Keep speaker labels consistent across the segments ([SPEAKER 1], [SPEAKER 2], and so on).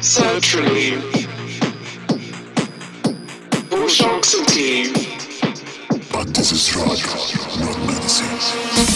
[SPEAKER 1] Sertraline. Bushoxity.
[SPEAKER 2] But this is right, not medicine.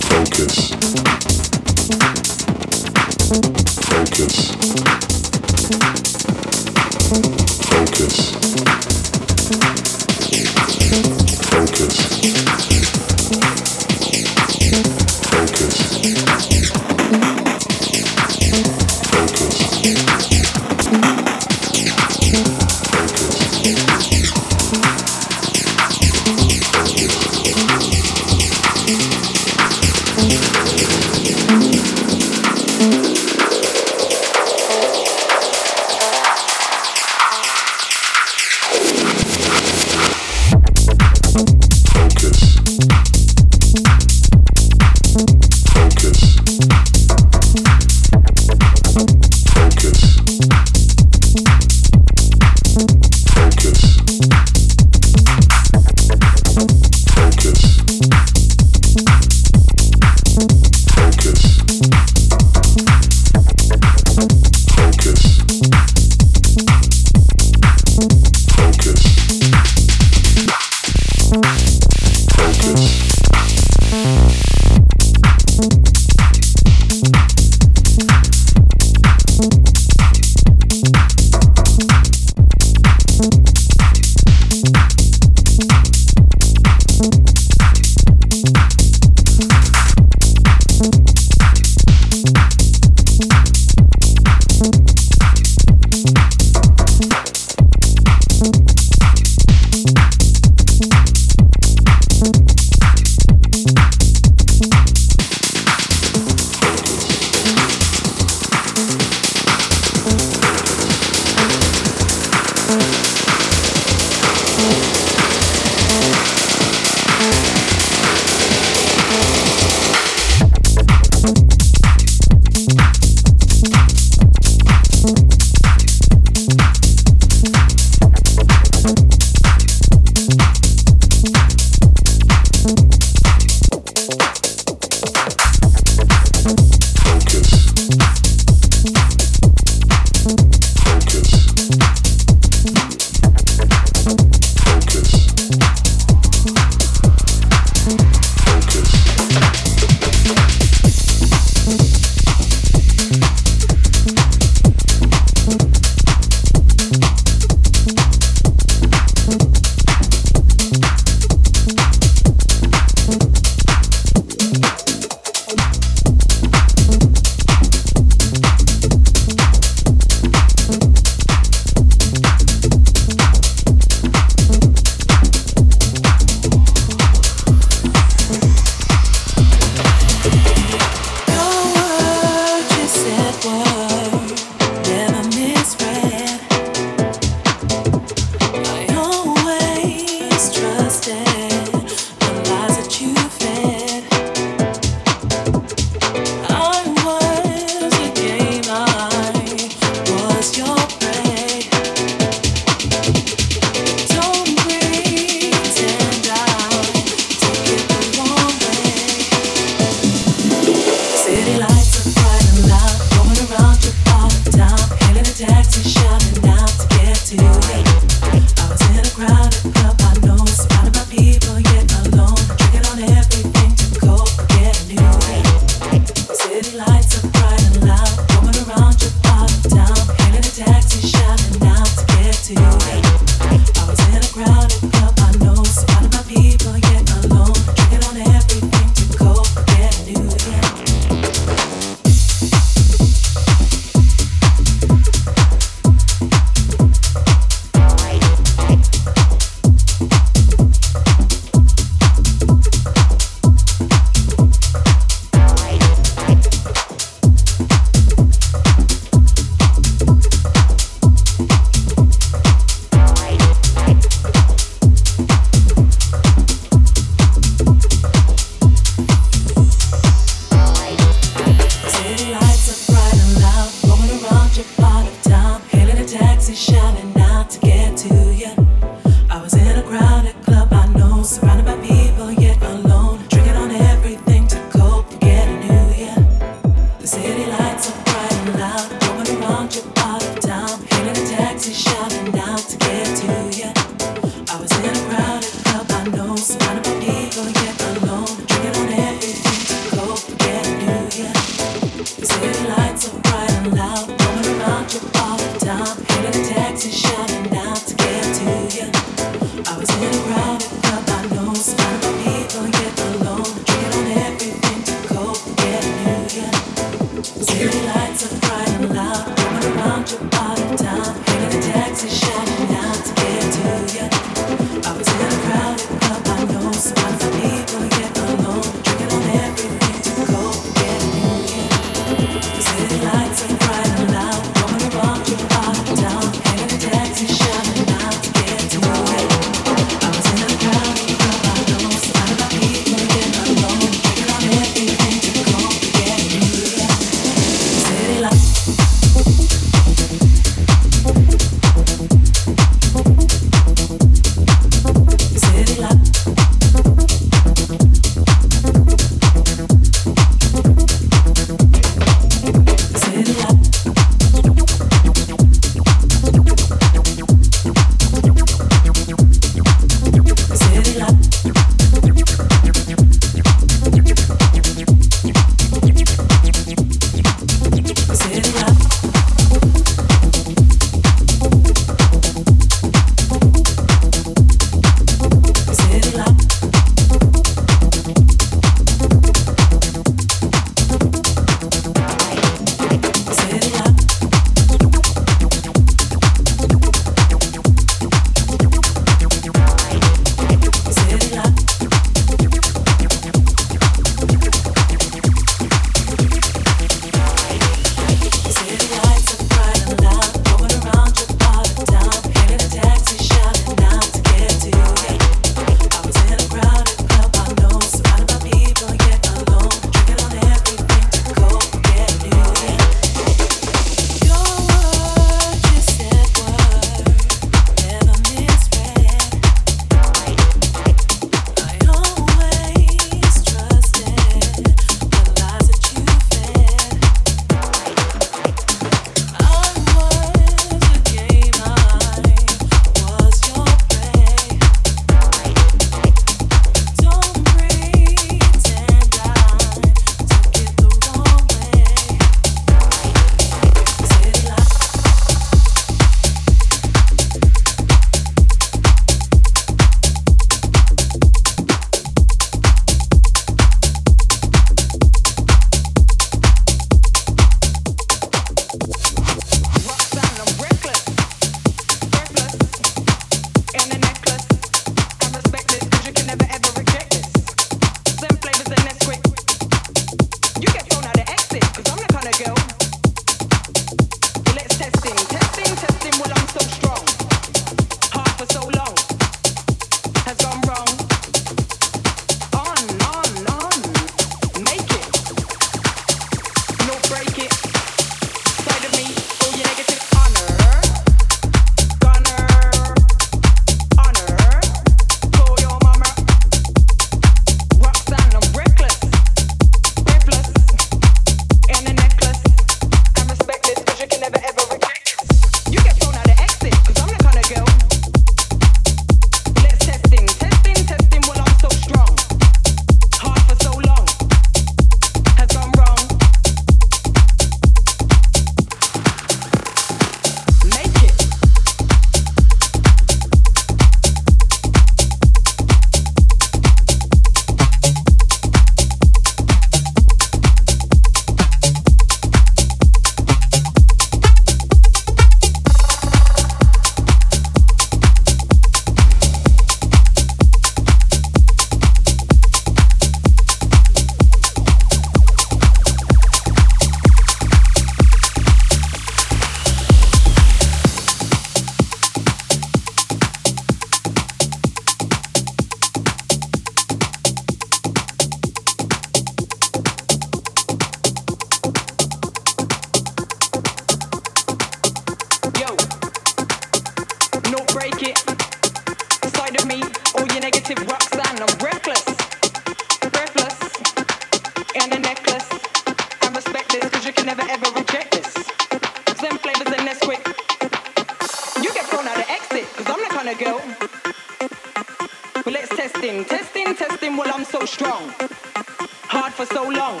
[SPEAKER 3] Hard for so long.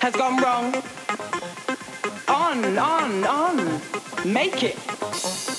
[SPEAKER 3] Has gone wrong. On, on, on. Make it.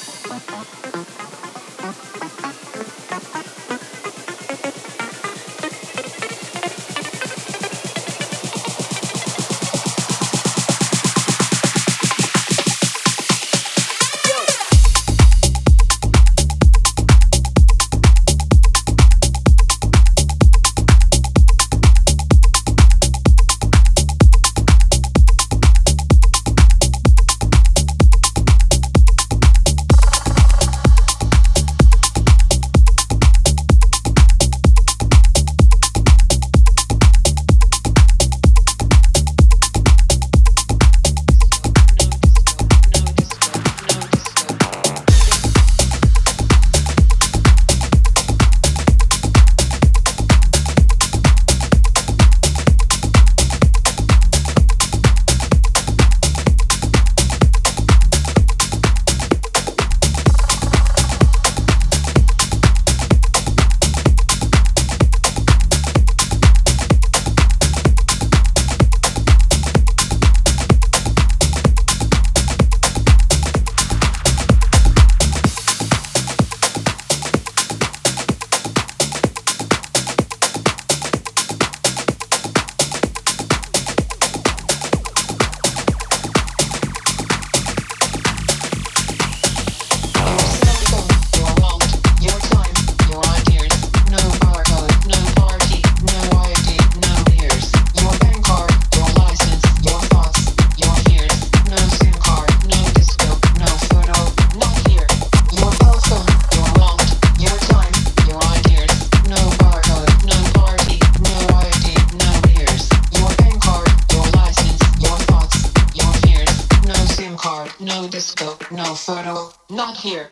[SPEAKER 4] Final photo, not here.